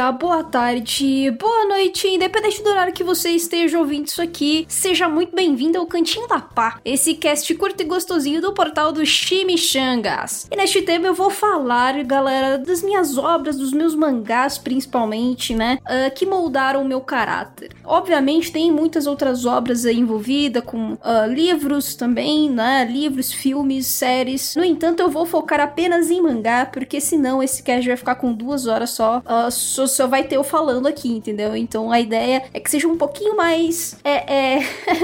dia, boa tarde, boa noite, independente do horário que você esteja ouvindo isso aqui, seja muito bem-vindo ao Cantinho da Pá, esse cast curto e gostosinho do portal do Chimichangas. E neste tema eu vou falar, galera, das minhas obras, dos meus mangás principalmente, né, uh, que moldaram o meu caráter. Obviamente tem muitas outras obras aí envolvidas, com uh, livros também, né, livros, filmes, séries. No entanto, eu vou focar apenas em mangá, porque senão esse cast vai ficar com duas horas só, uh, só, vai ter eu falando aqui, entendeu? Então a ideia é que seja um pouquinho mais. É. é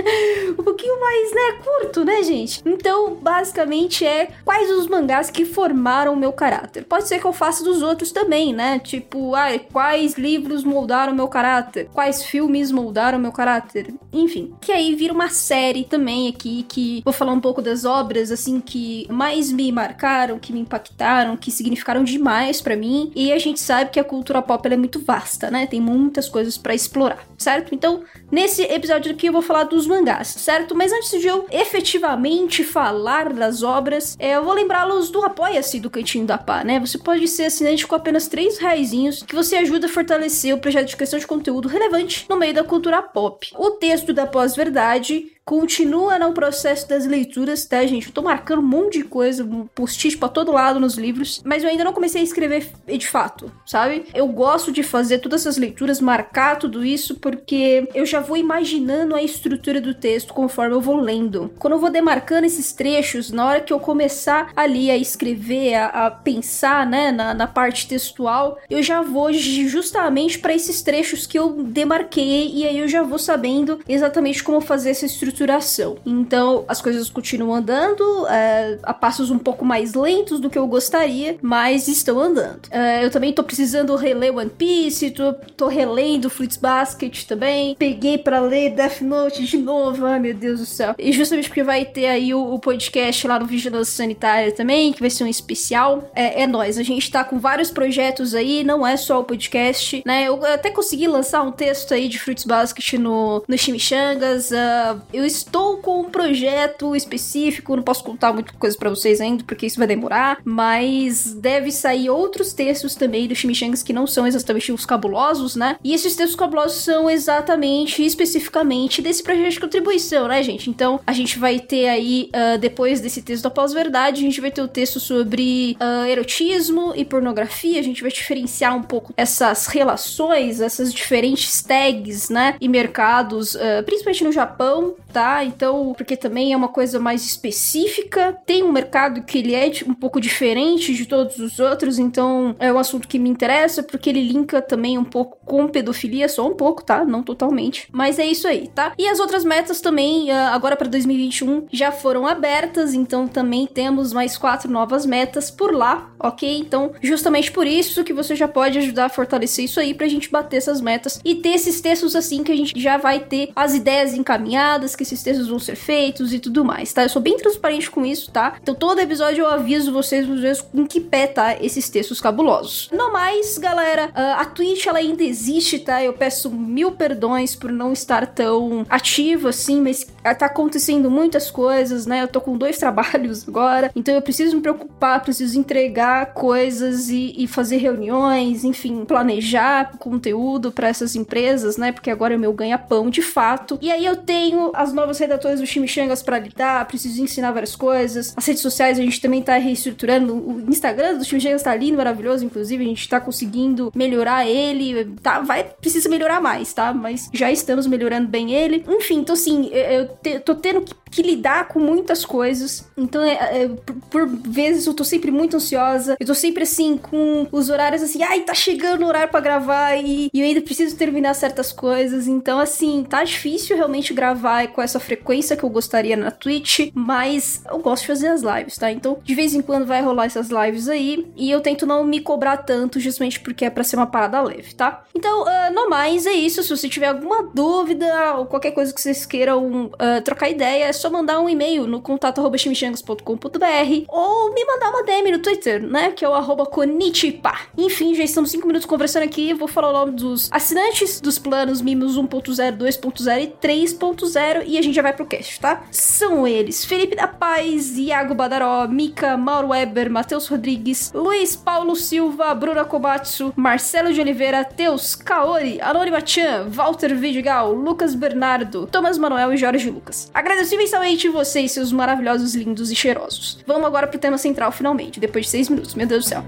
um pouquinho mais, né? Curto, né, gente? Então, basicamente é quais os mangás que formaram o meu caráter. Pode ser que eu faça dos outros também, né? Tipo, ah, quais livros moldaram meu caráter? Quais filmes moldaram meu caráter? Enfim, que aí vira uma série também aqui que vou falar um pouco das obras assim que mais me marcaram, que me impactaram, que significaram demais para mim. E a gente sabe que a cultura pop é muito vasta, né? Tem muitas coisas para explorar, certo? Então, nesse episódio aqui eu vou falar dos mangás, certo? Mas antes de eu efetivamente falar das obras, é, eu vou lembrá-los do Apoia-se do Cantinho da Pá, né? Você pode ser assinante com apenas 3 reais que você ajuda a fortalecer o projeto de questão de conteúdo relevante no meio da cultura pop. O texto da pós-verdade continua no processo das leituras, tá, gente? Eu tô marcando um monte de coisa, um post-it pra todo lado nos livros, mas eu ainda não comecei a escrever de fato, sabe? Eu gosto de fazer todas essas leituras, marcar tudo isso, porque eu já vou imaginando a estrutura do texto conforme eu vou lendo. Quando eu vou demarcando esses trechos, na hora que eu começar ali a escrever, a, a pensar, né, na, na, parte textual, eu já vou justamente para esses trechos que eu demarquei e aí eu já vou sabendo exatamente como fazer essa estrutura estruturação. Então, as coisas continuam andando é, a passos um pouco mais lentos do que eu gostaria, mas estão andando. É, eu também tô precisando reler One Piece, tô, tô relendo Fruits Basket também. Peguei para ler Death Note de novo, ai meu Deus do céu. E justamente porque vai ter aí o, o podcast lá no Vigilância Sanitária também, que vai ser um especial. É, é nós, a gente tá com vários projetos aí, não é só o podcast, né? Eu até consegui lançar um texto aí de Fruits Basket no, no Chimichangas. Uh, eu estou com um projeto específico, não posso contar muita coisa para vocês ainda, porque isso vai demorar, mas deve sair outros textos também do Chimichangas que não são exatamente os cabulosos, né? E esses textos cabulosos são exatamente, especificamente desse projeto de contribuição, né, gente? Então, a gente vai ter aí, uh, depois desse texto da pós-verdade, a gente vai ter o texto sobre uh, erotismo e pornografia, a gente vai diferenciar um pouco essas relações, essas diferentes tags, né, e mercados, uh, principalmente no Japão, tá? Então, porque também é uma coisa mais específica, tem um mercado que ele é um pouco diferente de todos os outros, então é um assunto que me interessa porque ele linka também um pouco com pedofilia, só um pouco, tá? Não totalmente, mas é isso aí, tá? E as outras metas também, ah, agora para 2021, já foram abertas, então também temos mais quatro novas metas por lá, ok? Então, justamente por isso que você já pode ajudar a fortalecer isso aí pra gente bater essas metas e ter esses textos assim que a gente já vai ter as ideias encaminhadas, que esses textos vão ser feitos e tudo mais, tá? Eu sou bem transparente com isso, tá? Então todo episódio eu aviso vocês, vezes, em que pé tá esses textos cabulosos. No mais, galera, a Twitch ela ainda existe, tá? Eu peço mil perdões por não estar tão ativo assim, mas tá acontecendo muitas coisas, né? Eu tô com dois trabalhos agora, então eu preciso me preocupar, preciso entregar coisas e, e fazer reuniões, enfim, planejar conteúdo para essas empresas, né? Porque agora é o meu ganha-pão de fato. E aí eu tenho as novas redatoras do Chimichangas para lidar, preciso ensinar várias coisas. As redes sociais a gente também tá reestruturando. O Instagram do Chimichangas tá lindo, maravilhoso, inclusive a gente tá conseguindo melhorar ele, tá? Vai, precisa melhorar mais, tá? Mas já estamos melhorando bem ele. Enfim, então assim, eu te, tô tendo que que lidar com muitas coisas. Então, é, é, por, por, vezes eu tô sempre muito ansiosa. Eu tô sempre assim, com os horários assim, ai, tá chegando o horário para gravar e, e, eu ainda preciso terminar certas coisas. Então, assim, tá difícil realmente gravar com essa frequência que eu gostaria na Twitch, mas eu gosto de fazer as lives, tá? Então, de vez em quando vai rolar essas lives aí e eu tento não me cobrar tanto, justamente porque é pra ser uma parada leve, tá? Então, uh, no mais, é isso. Se você tiver alguma dúvida ou qualquer coisa que vocês queiram uh, trocar ideia, é só mandar um e-mail no contato.chimichangas.com.br ou me mandar uma DM no Twitter, né? Que é o arroba Konichipa. Enfim, já estamos 5 minutos conversando aqui. Vou falar o nome dos assinantes dos planos Mimos 1.0, 2.0 e 3.0 e a gente já vai pro cast, tá? São eles: Felipe da Paz, Iago Badaró, Mika, Mauro Weber, Matheus Rodrigues, Luiz Paulo Silva, Bruna Kobatsu, Marcelo de Oliveira, Teus, Kaori, Anônima Chan, Walter Vidigal, Lucas Bernardo, Thomas Manuel e Jorge Lucas. Agradeço imensamente vocês, seus maravilhosos, lindos e cheirosos. Vamos agora pro tema central finalmente, depois de seis minutos. Meu Deus do céu.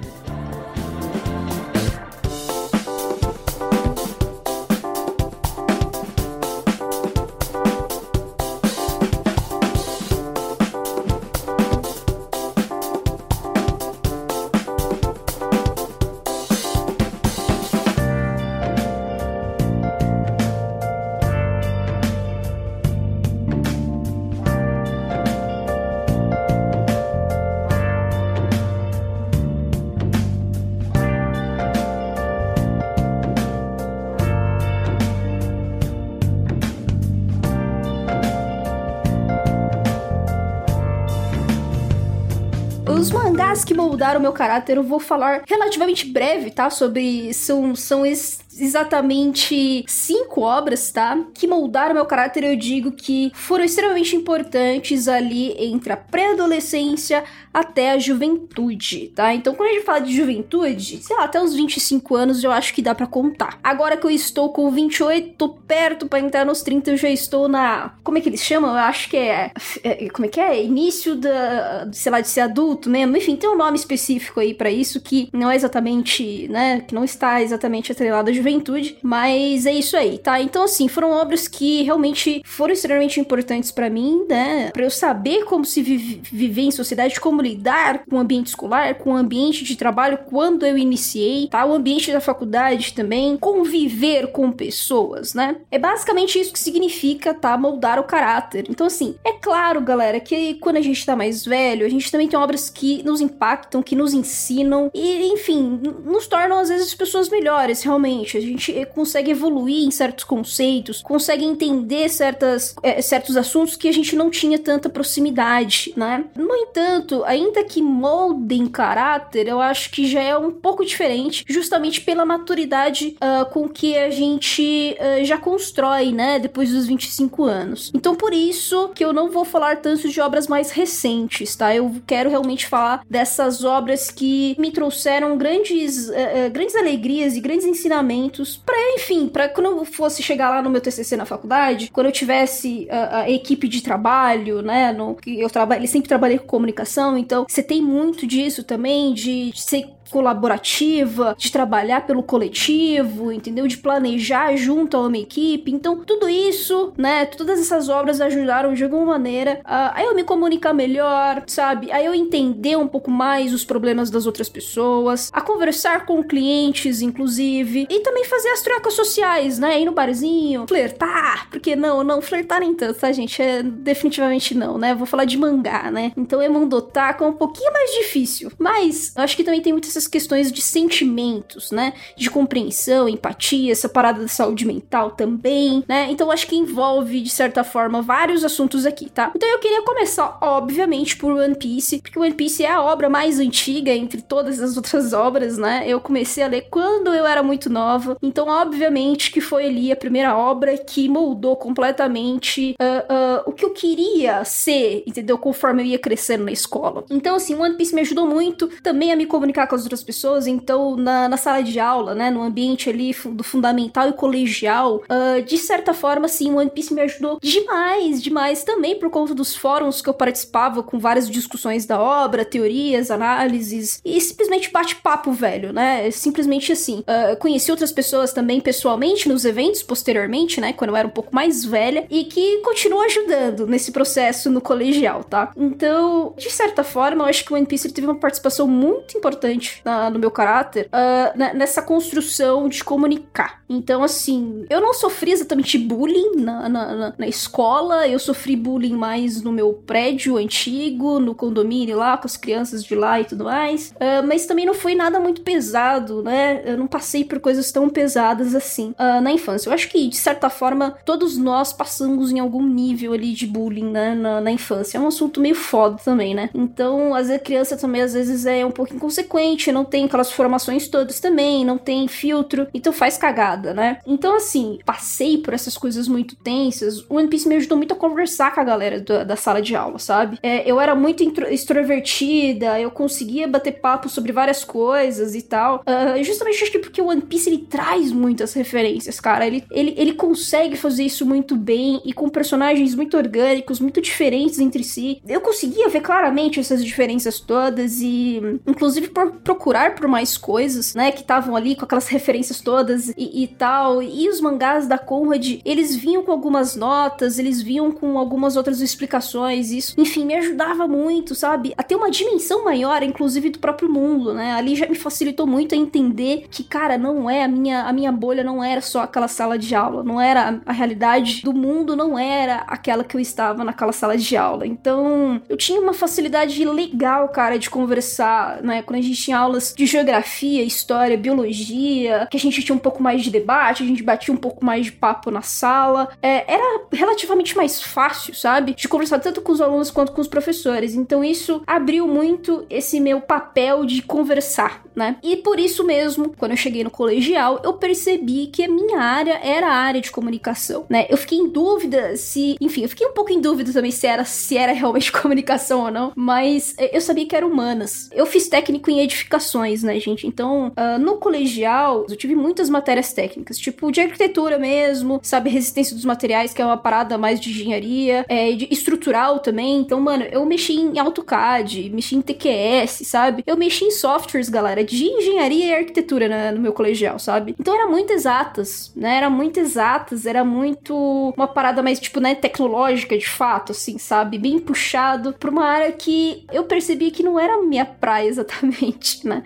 Que moldaram meu caráter, eu vou falar relativamente breve, tá? Sobre. São, são esses exatamente cinco obras, tá? Que moldaram meu caráter, eu digo que foram extremamente importantes ali entre a pré-adolescência até a juventude, tá? Então, quando a gente fala de juventude, sei lá, até os 25 anos eu acho que dá para contar. Agora que eu estou com 28, tô perto para entrar nos 30, eu já estou na. Como é que eles chamam? Eu acho que é. é como é que é? Início da. sei lá, de ser adulto mesmo. Enfim, tem um nome específico aí para isso que não é exatamente, né? Que não está exatamente atrelado à juventude juventude, mas é isso aí, tá? Então, assim, foram obras que realmente foram extremamente importantes para mim, né? Pra eu saber como se vive, viver em sociedade, como lidar com o ambiente escolar, com o ambiente de trabalho quando eu iniciei, tá? O ambiente da faculdade também, conviver com pessoas, né? É basicamente isso que significa, tá? Moldar o caráter. Então, assim, é claro, galera, que quando a gente tá mais velho, a gente também tem obras que nos impactam, que nos ensinam e, enfim, nos tornam às vezes pessoas melhores, realmente a gente consegue evoluir em certos conceitos, consegue entender certas, é, certos assuntos que a gente não tinha tanta proximidade, né? No entanto, ainda que moldem caráter, eu acho que já é um pouco diferente, justamente pela maturidade uh, com que a gente uh, já constrói, né? Depois dos 25 anos. Então, por isso que eu não vou falar tanto de obras mais recentes, tá? Eu quero realmente falar dessas obras que me trouxeram grandes, uh, grandes alegrias e grandes ensinamentos para enfim, para quando eu fosse chegar lá no meu TCC na faculdade, quando eu tivesse a, a equipe de trabalho, né, no que eu trabalhei, sempre trabalhei com comunicação, então você tem muito disso também de ser colaborativa, de trabalhar pelo coletivo, entendeu? De planejar junto a uma equipe. Então, tudo isso, né? Todas essas obras ajudaram de alguma maneira a, eu me comunicar melhor, sabe? A eu entender um pouco mais os problemas das outras pessoas, a conversar com clientes, inclusive, e também fazer as trocas sociais, né? Ir no barzinho, flertar, porque não, não, flertar nem tanto, tá, gente? É definitivamente não, né? Vou falar de mangá, né? Então, Emondotaka é um pouquinho mais difícil, mas eu acho que também tem muitas essas questões de sentimentos, né? De compreensão, empatia, essa parada da saúde mental também, né? Então acho que envolve, de certa forma, vários assuntos aqui, tá? Então eu queria começar, obviamente, por One Piece, porque One Piece é a obra mais antiga entre todas as outras obras, né? Eu comecei a ler quando eu era muito nova, então obviamente que foi ali a primeira obra que moldou completamente uh, uh, o que eu queria ser, entendeu? Conforme eu ia crescendo na escola. Então, assim, One Piece me ajudou muito também a me comunicar com as outras pessoas, então na, na sala de aula, né, no ambiente ali do fundamental e colegial, uh, de certa forma, assim, o One Piece me ajudou demais, demais também por conta dos fóruns que eu participava com várias discussões da obra, teorias, análises e simplesmente bate-papo, velho, né? Simplesmente assim. Uh, conheci outras pessoas também pessoalmente nos eventos posteriormente, né, quando eu era um pouco mais velha e que continuam ajudando nesse processo no colegial, tá? Então, de certa forma, eu acho que o One Piece teve uma participação muito importante na, no meu caráter uh, nessa construção de comunicar. Então, assim, eu não sofri exatamente bullying na, na, na, escola, eu sofri bullying mais no meu prédio antigo, no condomínio lá, com as crianças de lá e tudo mais. Uh, mas também não foi nada muito pesado, né? Eu não passei por coisas tão pesadas assim uh, na infância. Eu acho que, de certa forma, todos nós passamos em algum nível ali de bullying né, na, na infância. É um assunto meio foda também, né? Então, às vezes a criança também, às vezes, é um pouco inconsequente obviamente não tem aquelas formações todas também, não tem filtro, então faz cagada, né? Então, assim, passei por essas coisas muito tensas. O One Piece me ajudou muito a conversar com a galera da, da sala de aula, sabe? É, eu era muito extrovertida, eu conseguia bater papo sobre várias coisas e tal. Uh, justamente acho que porque o One Piece ele traz muitas referências, cara. Ele, ele, ele consegue fazer isso muito bem e com personagens muito orgânicos, muito diferentes entre si. Eu conseguia ver claramente essas diferenças todas e, inclusive, por procurar por mais coisas, né, que estavam ali com aquelas referências todas e, e tal. E os mangás da Conrad, eles vinham com algumas notas, eles vinham com algumas outras explicações. Isso, enfim, me ajudava muito, sabe? A ter uma dimensão maior, inclusive, do próprio mundo, né? Ali já me facilitou muito a entender que, cara, não é a minha, a minha bolha, não era só aquela sala de aula, não era a, a realidade do mundo, não era aquela que eu estava naquela sala de aula. Então, eu tinha uma facilidade legal, cara, de conversar, né? Quando a gente tinha aulas de geografia, história, biologia, que a gente tinha um pouco mais de debate, a gente batia um pouco mais de papo na sala. É, era relativamente mais fácil, sabe? De conversar tanto com os alunos quanto com os professores. Então, isso abriu muito esse meu papel de conversar, né? E por isso mesmo, quando eu cheguei no colegial, eu percebi que a minha área era a área de comunicação, né? Eu fiquei em dúvida se, enfim, eu fiquei um pouco em dúvida também se era se era realmente comunicação ou não, mas eu sabia que era humanas. Eu fiz técnico em edificações, né, gente? Então, uh, no colegial, eu tive muitas matérias técnicas, tipo de arquitetura mesmo, sabe, resistência dos materiais, que é uma parada mais de engenharia, é, de estrutural também. Então, mano, eu mexi em AutoCAD, mexi em TQS, sabe? Eu mexi em softwares, galera, de engenharia e arquitetura né, no meu colegial, sabe? Então era muito exatas, né? Era muito exatas, era muito uma parada mais, tipo, né, tecnológica de fato, assim, sabe? Bem puxado pra uma área que eu percebi que não era minha praia exatamente, né?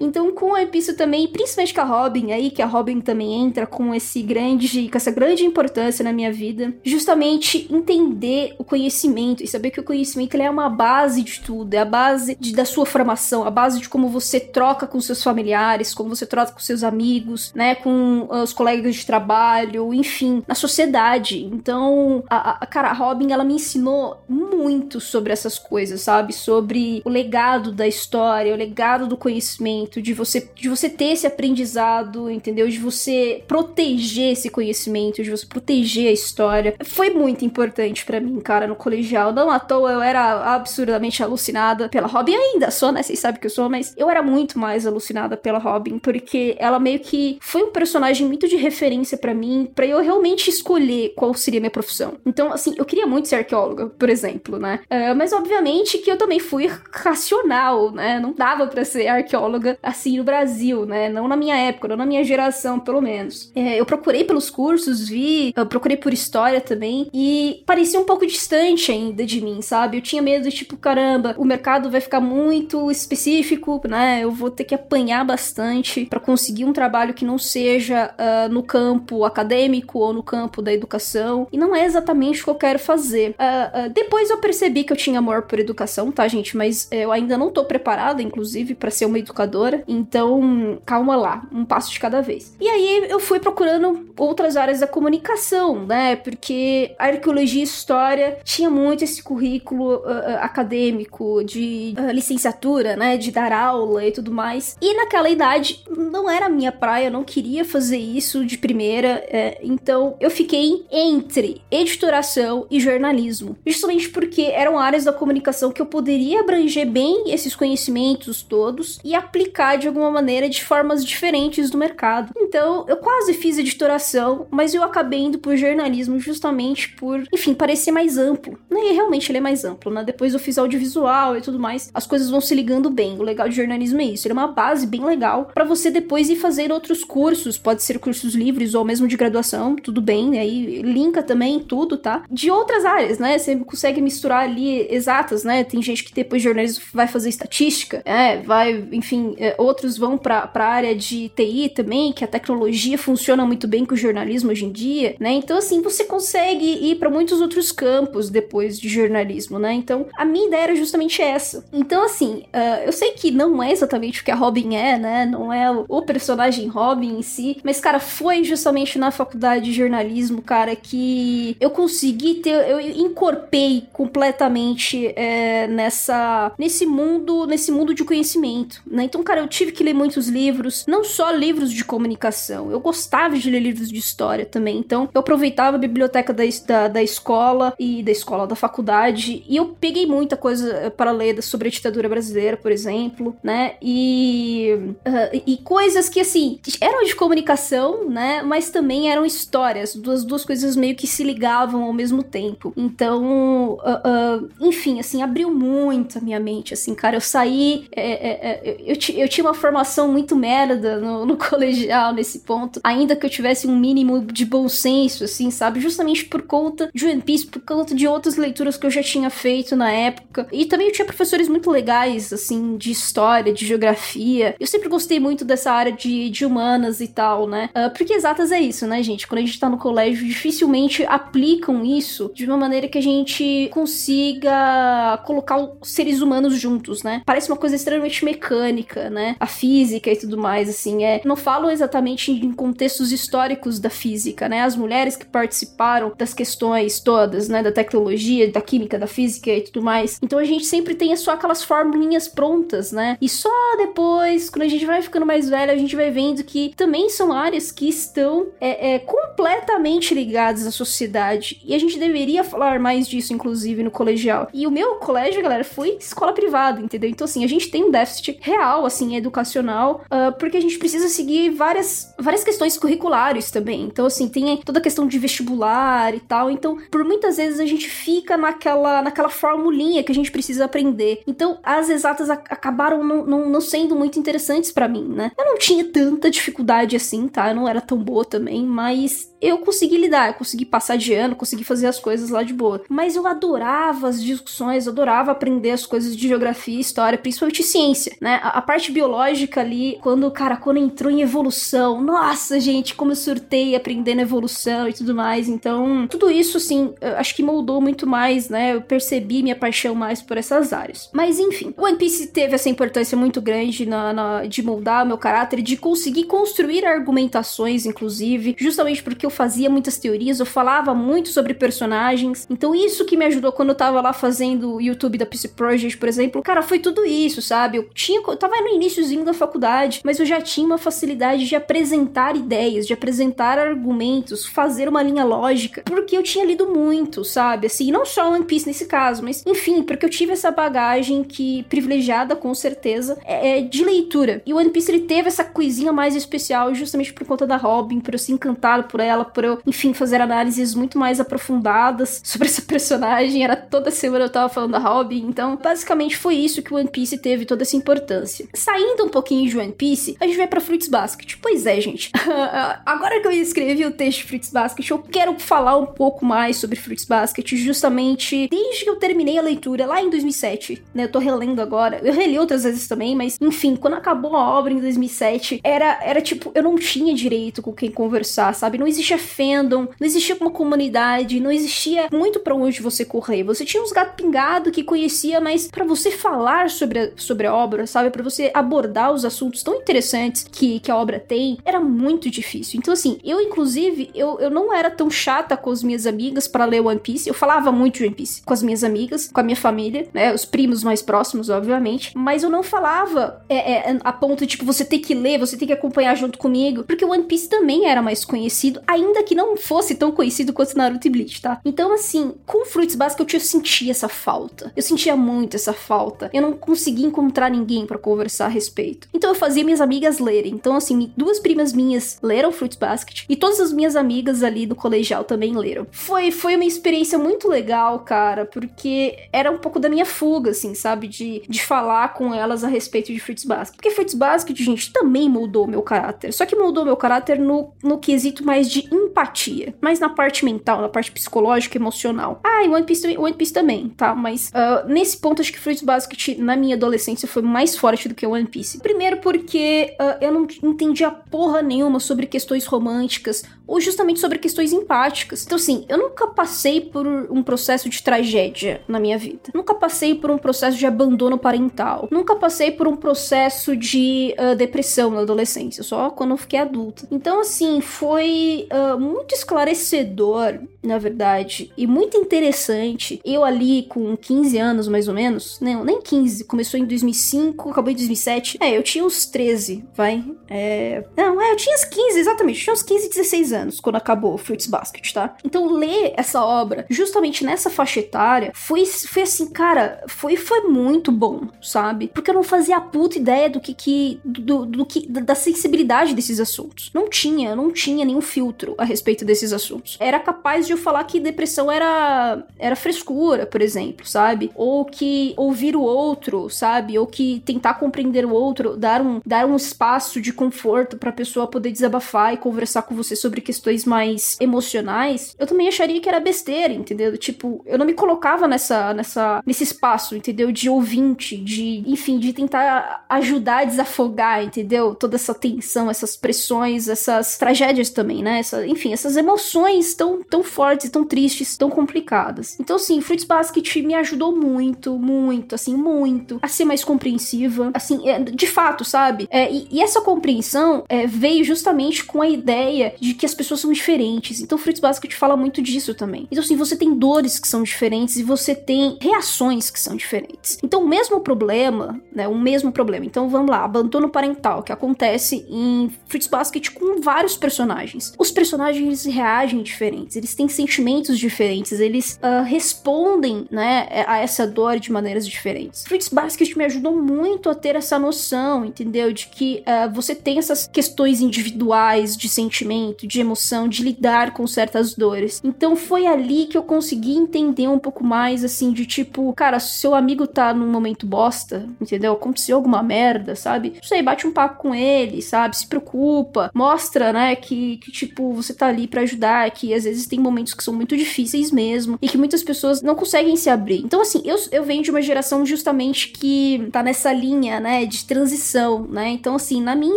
Então, com o One também, principalmente com a Robin aí, que a Robin também entra com esse grande, com essa grande importância na minha vida, justamente entender o conhecimento e saber que o conhecimento é uma base de tudo, é a base de, da sua formação, a base de como você troca com seus familiares, como você troca com seus amigos, né, com uh, os colegas de trabalho, enfim, na sociedade. Então, a, a cara, a Robin, ela me ensinou muito sobre essas coisas, sabe? Sobre o legado da história, o legado do conhecimento, de você, de você ter esse aprendizado, entendeu? De você proteger esse conhecimento, de você proteger a história. Foi muito importante para mim, cara, no colegial. Não à toa eu era absurdamente alucinada pela Robin, ainda sou, né? Vocês sabem que eu sou, mas eu era muito mais alucinada pela Robin, porque ela meio que foi um personagem muito de referência para mim, para eu realmente escolher qual seria minha profissão. Então, assim, eu queria muito ser arqueóloga, por exemplo, né? Uh, mas obviamente que eu também fui racional, né? Não dava para ser arqueóloga assim no Brasil, né? Não na minha época, não na minha geração, pelo menos. É, eu procurei pelos cursos, vi, procurei por história também, e parecia um pouco distante ainda de mim, sabe? Eu tinha medo de, tipo, caramba, o mercado vai ficar muito específico, né? Eu vou ter que apanhar bastante para conseguir um trabalho que não seja uh, no campo acadêmico ou no campo da educação. E não é exatamente o que eu quero fazer. Uh, uh, depois eu percebi que eu tinha amor por educação, tá, gente? Mas eu ainda não tô preparada, inclusive, para ser uma educadora. Então, calma lá, um passo de cada vez. E aí eu fui procurando outras áreas da comunicação, né? Porque a arqueologia e história tinha muito esse currículo acadêmico de licenciatura, né? De dar aula e tudo mais. E naquela idade não era minha praia, eu não queria fazer isso de primeira. É, então eu fiquei entre editoração e jornalismo. Justamente porque eram áreas da comunicação que eu poderia abranger bem esses conhecimentos todos e aplicar de alguma maneira de formas diferentes do mercado. Então eu quase fiz editoração, mas eu acabei indo por jornalismo justamente por, enfim, parecer mais amplo. Né? E realmente ele é mais amplo, né? Depois eu fiz audiovisual e tudo mais, as coisas vão se ligando bem. O legal de jornalismo é isso, ele é uma base bem legal para você depois ir fazer outros cursos, pode ser cursos livres ou mesmo de graduação, tudo bem, aí linka também tudo, tá? De outras áreas, né? Você consegue misturar ali exatas, né? Tem gente que depois de jornalismo vai fazer estatística, é, vai, enfim, é, outros vão pra, pra área de TI também, que a tecnologia funciona muito bem com o jornalismo hoje em dia, né? Então, assim, você consegue ir para muitos outros campos depois de jornalismo, né? Então, a minha ideia era justamente essa. Então, assim, uh, eu sei que não é exatamente o que a Robin é, né? Não é o, o personagem Robin em si, mas, cara, foi justamente na faculdade de jornalismo, cara, que eu consegui ter, eu encorpei completamente é, nessa, nesse mundo, nesse mundo de conhecimento né? Então, cara, eu tive que ler muitos livros, não só livros de comunicação, eu gostava de ler livros de história também. Então, eu aproveitava a biblioteca da, da, da escola e da escola da faculdade, e eu peguei muita coisa eh, para ler sobre a ditadura brasileira, por exemplo, né? E, uh, e coisas que, assim, eram de comunicação, né? Mas também eram histórias, duas, duas coisas meio que se ligavam ao mesmo tempo. Então, uh, uh, enfim, assim, abriu muito a minha mente, assim, cara. Eu saí, é, é, eu, eu tinha uma formação muito merda no, no colegial nesse ponto, ainda que eu tivesse um mínimo de bom senso, assim, sabe? Justamente por conta de One Piece, por conta de outras leituras que eu já tinha feito na época. E também eu tinha professores muito legais, assim, de história, de geografia. Eu sempre gostei muito dessa área de, de humanas e tal, né? Uh, porque exatas é isso, né, gente? Quando a gente tá no colégio, dificilmente aplicam isso de uma maneira que a gente consiga colocar os seres humanos juntos, né? Parece uma coisa extremamente mecânica, né? A física e tudo mais, assim, é. Não falam exatamente em contextos históricos da física, né? As mulheres que participaram das questões todas, né? Da tecnologia, da química, da física e tudo mais. Então a gente sempre tem só aquelas formulinhas prontas, né? E só depois, quando a gente vai ficando mais velho, a gente vai vendo que também são áreas que estão é, é, completamente ligadas à sociedade. E a gente deveria falar mais disso, inclusive, no colegial. E o meu colégio, galera, foi escola privada, entendeu? Então, assim, a gente tem um déficit real, assim, educacional, uh, porque a gente precisa seguir várias, várias questões curriculares também. Então, assim, tem toda a questão de vestibular e tal. Então, por muitas vezes a gente fica naquela, naquela formulinha que a gente precisa aprender. Então, as exatas acabaram não, não, não sendo muito interessantes para mim, né? Eu não tinha tanta dificuldade assim, tá? Eu não era tão boa também, mas eu consegui lidar, eu consegui passar de ano, consegui fazer as coisas lá de boa. Mas eu adorava as discussões, adorava aprender as coisas de geografia, história, principalmente ciência, né? A, a parte biológica ali, quando, cara, quando entrou em evolução, nossa, gente, como eu surtei aprendendo evolução e tudo mais. Então, tudo isso, assim, acho que moldou muito mais, né? Eu percebi minha paixão mais por essas áreas. Mas, enfim, One Piece teve essa importância muito grande na, na de moldar o meu caráter, de conseguir construir argumentações, inclusive, justamente porque eu fazia muitas teorias, eu falava muito sobre personagens. Então isso que me ajudou quando eu tava lá fazendo o YouTube da PC Project, por exemplo. Cara, foi tudo isso, sabe? Eu tinha, eu tava no iníciozinho da faculdade, mas eu já tinha uma facilidade de apresentar ideias, de apresentar argumentos, fazer uma linha lógica, porque eu tinha lido muito, sabe? Assim, não só One Piece nesse caso, mas enfim, porque eu tive essa bagagem que privilegiada com certeza é, é de leitura. E o One Piece ele teve essa coisinha mais especial justamente por conta da Robin, por eu ser encantado por ela por eu, enfim, fazer análises muito mais aprofundadas sobre essa personagem. Era toda semana eu tava falando da Robin. Então, basicamente foi isso que o One Piece teve toda essa importância. Saindo um pouquinho de One Piece, a gente vai pra Fruits Basket. Pois é, gente. Agora que eu escrevi o texto de Fruits Basket, eu quero falar um pouco mais sobre Fruits Basket, justamente desde que eu terminei a leitura lá em 2007, né? Eu tô relendo agora. Eu reli outras vezes também, mas enfim, quando acabou a obra em 2007, era, era tipo, eu não tinha direito com quem conversar, sabe? Não existia existia fandom, não existia uma comunidade, não existia muito para onde você correr. Você tinha uns gato pingado que conhecia, mas para você falar sobre a, sobre a obra, sabe, para você abordar os assuntos tão interessantes que, que a obra tem, era muito difícil. Então assim, eu inclusive eu, eu não era tão chata com as minhas amigas para ler One Piece. Eu falava muito de One Piece com as minhas amigas, com a minha família, né, os primos mais próximos, obviamente, mas eu não falava é, é, a ponto de tipo você ter que ler, você ter que acompanhar junto comigo, porque o One Piece também era mais conhecido ainda que não fosse tão conhecido quanto Naruto e Bleach, tá? Então, assim, com Fruits Basket eu sentia essa falta. Eu sentia muito essa falta. Eu não conseguia encontrar ninguém para conversar a respeito. Então eu fazia minhas amigas lerem. Então, assim, duas primas minhas leram Fruits Basket e todas as minhas amigas ali do colegial também leram. Foi, foi uma experiência muito legal, cara, porque era um pouco da minha fuga, assim, sabe? De, de falar com elas a respeito de Fruits Basket. Porque Fruits Basket, gente, também moldou meu caráter. Só que moldou meu caráter no, no quesito mais de empatia, mas na parte mental, na parte psicológica, emocional. Ah, e One Piece, também, One Piece também, tá? Mas uh, nesse ponto, acho que Fruits Basket na minha adolescência foi mais forte do que One Piece. Primeiro porque uh, eu não entendia porra nenhuma sobre questões românticas ou justamente sobre questões empáticas. Então, assim, eu nunca passei por um processo de tragédia na minha vida. Nunca passei por um processo de abandono parental. Nunca passei por um processo de uh, depressão na adolescência, só quando eu fiquei adulta. Então, assim, foi uh, muito esclarecedor, na verdade, e muito interessante. Eu ali com 15 anos, mais ou menos, não, nem 15, começou em 2005, 2005, acabou em 2007. É, eu tinha uns 13, vai. É... Não, é, eu tinha uns 15, exatamente. Eu tinha uns 15, 16 anos quando acabou Fruits Basket, tá? Então, ler essa obra, justamente nessa faixa etária, foi, foi assim, cara, foi, foi muito bom, sabe? Porque eu não fazia a puta ideia do que que. Do, do que da sensibilidade desses assuntos. Não tinha, não tinha nenhum filtro a respeito desses assuntos. Era capaz de eu falar que depressão era, era frescura, por exemplo, sabe? Ou que ouvir o outro, sabe? Ou que tentar compreender o outro, dar um, dar um espaço de conforto pra pessoa poder desabafar e conversar com você sobre questões mais emocionais, eu também acharia que era besteira, entendeu? Tipo, eu não me colocava nessa, nessa, nesse espaço, entendeu? De ouvinte, de, enfim, de tentar ajudar a desafogar, entendeu? Toda essa tensão, essas pressões, essas tragédias também, né? Essa, enfim, essas emoções tão, tão fortes, tão tristes, tão complicadas. Então, sim, Fruits Basket me ajudou muito, muito, assim, muito a ser mais compreensiva, assim, é, de fato, sabe? É, e, e, essa compreensão é, veio justamente com a ideia de que as pessoas são diferentes. Então, Fruits Basket fala muito disso também. Então, assim, você tem dores que são diferentes e você tem reações que são diferentes. Então, o mesmo problema, né? O mesmo problema. Então, vamos lá, abandono parental, que acontece em Fruits Basket com vários personagens. Os personagens reagem diferentes, eles têm sentimentos diferentes, eles uh, respondem, né, a essa dor de maneiras diferentes. Fruits Basket me ajudou muito a ter essa noção, entendeu? De que uh, você tem essas questões individuais de sentimento, de emoção, de lidar com certas dores. Então foi ali que eu consegui entender um pouco mais, assim, de tipo, cara, seu amigo tá num momento bosta, entendeu? Aconteceu alguma merda, sabe? Não sei, bate um papo com ele, sabe? Se preocupa, mostra, né, que, que tipo, você tá ali para ajudar, que às vezes tem momentos que são muito difíceis mesmo e que muitas pessoas não conseguem se abrir. Então, assim, eu, eu venho de uma geração justamente que tá nessa linha, né, de transição, né? Então, assim, na minha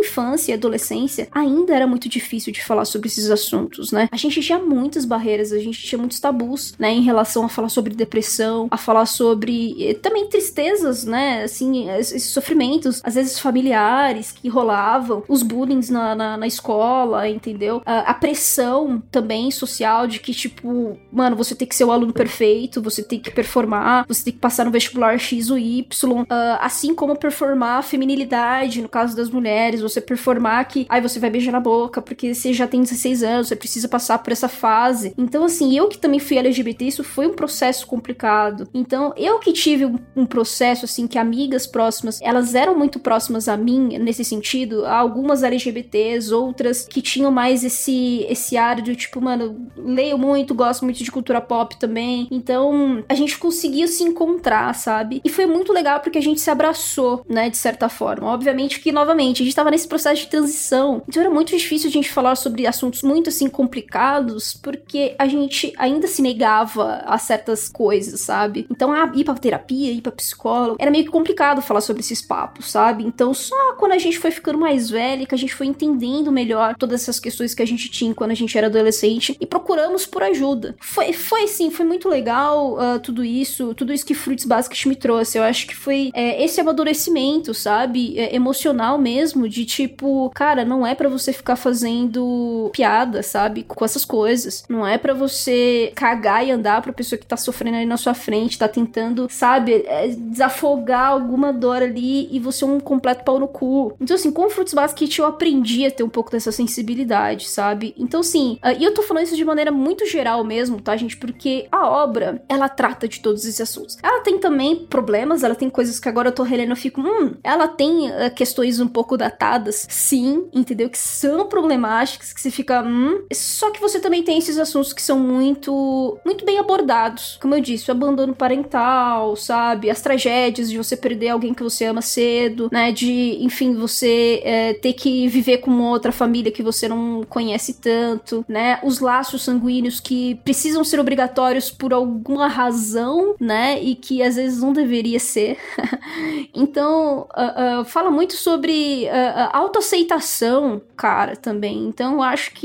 infância e adolescência, ainda era muito difícil de falar sobre esses assuntos, né? A gente tinha muitas barreiras, a gente tinha muitos tabus, né, em relação a falar sobre depressão, a falar sobre eh, também tristezas, né? Assim, esses sofrimentos, às vezes familiares que rolavam, os bullying na, na, na escola, entendeu? A, a, pressão também social de que, tipo, mano, você tem que ser o aluno perfeito, você tem que performar, você tem que passar no vestibular X ou Y, uh, assim como performar a feminilidade, no caso das mulheres, você performar que, aí você vai beijar na boca porque você já tem 16 anos, você precisa passar por essa fase. Então, assim, eu que também fui LGBT, isso foi um processo complicado. Então, eu que tive um, um processo, assim, que amigas próximas, elas eram muito próximas a mim nesse sentido, algumas LGBTs, outras que tinham mais esse, esse ar de tipo, mano, leio muito, gosto muito de cultura pop também. Então, a gente conseguiu se encontrar, sabe? E foi muito legal porque a gente se abraçou, né, de certa forma. Obviamente que, novamente, a gente tava nesse processo de transição. Então era muito difícil a gente falar sobre assuntos muito assim complicados, porque a gente ainda se negava a certas coisas, sabe? Então, a ir pra terapia, ir pra psicólogo, era meio que complicado falar sobre esses papos, sabe? Então, só quando a gente foi ficando mais velha, que a gente foi entendendo melhor todas essas questões que a gente tinha quando a gente era adolescente e procuramos por ajuda. Foi, foi sim, foi muito legal uh, tudo isso, tudo isso que Fruits Basket me trouxe. Eu acho que foi é, esse amadurecimento, sabe? É, emocional mesmo, de tipo, cara, não é para você ficar fazendo piada, sabe? Com essas coisas. Não é para você cagar e andar pra pessoa que tá sofrendo ali na sua frente, tá tentando, sabe, é, desafogar alguma dor ali e você é um completo pau no cu. Então, assim, com Fruits Basket eu aprendi a ter um pouco dessa sensibilidade, sabe? Então, assim, e eu tô falando isso de maneira muito geral mesmo, tá, gente? Porque a obra, ela trata de todos esses assuntos. Ela tem também problemas, ela tem coisas que agora eu tô relendo e fico, hum, ela tem uh, questões um pouco datadas, sim, entendeu? Que são problemáticas, que você fica, hum. Só que você também tem esses assuntos que são muito, muito bem abordados. Como eu disse, o abandono parental, sabe? As tragédias de você perder alguém que você ama cedo, né? De, enfim, você é, ter que viver com outra família que você não conhece tanto, né? Os laços sanguíneos que precisam ser obrigatórios por alguma razão, né? E que às vezes não deveria ser. então, uh, uh, fala muito sobre uh, autoaceitação, cara, também. Então, acho que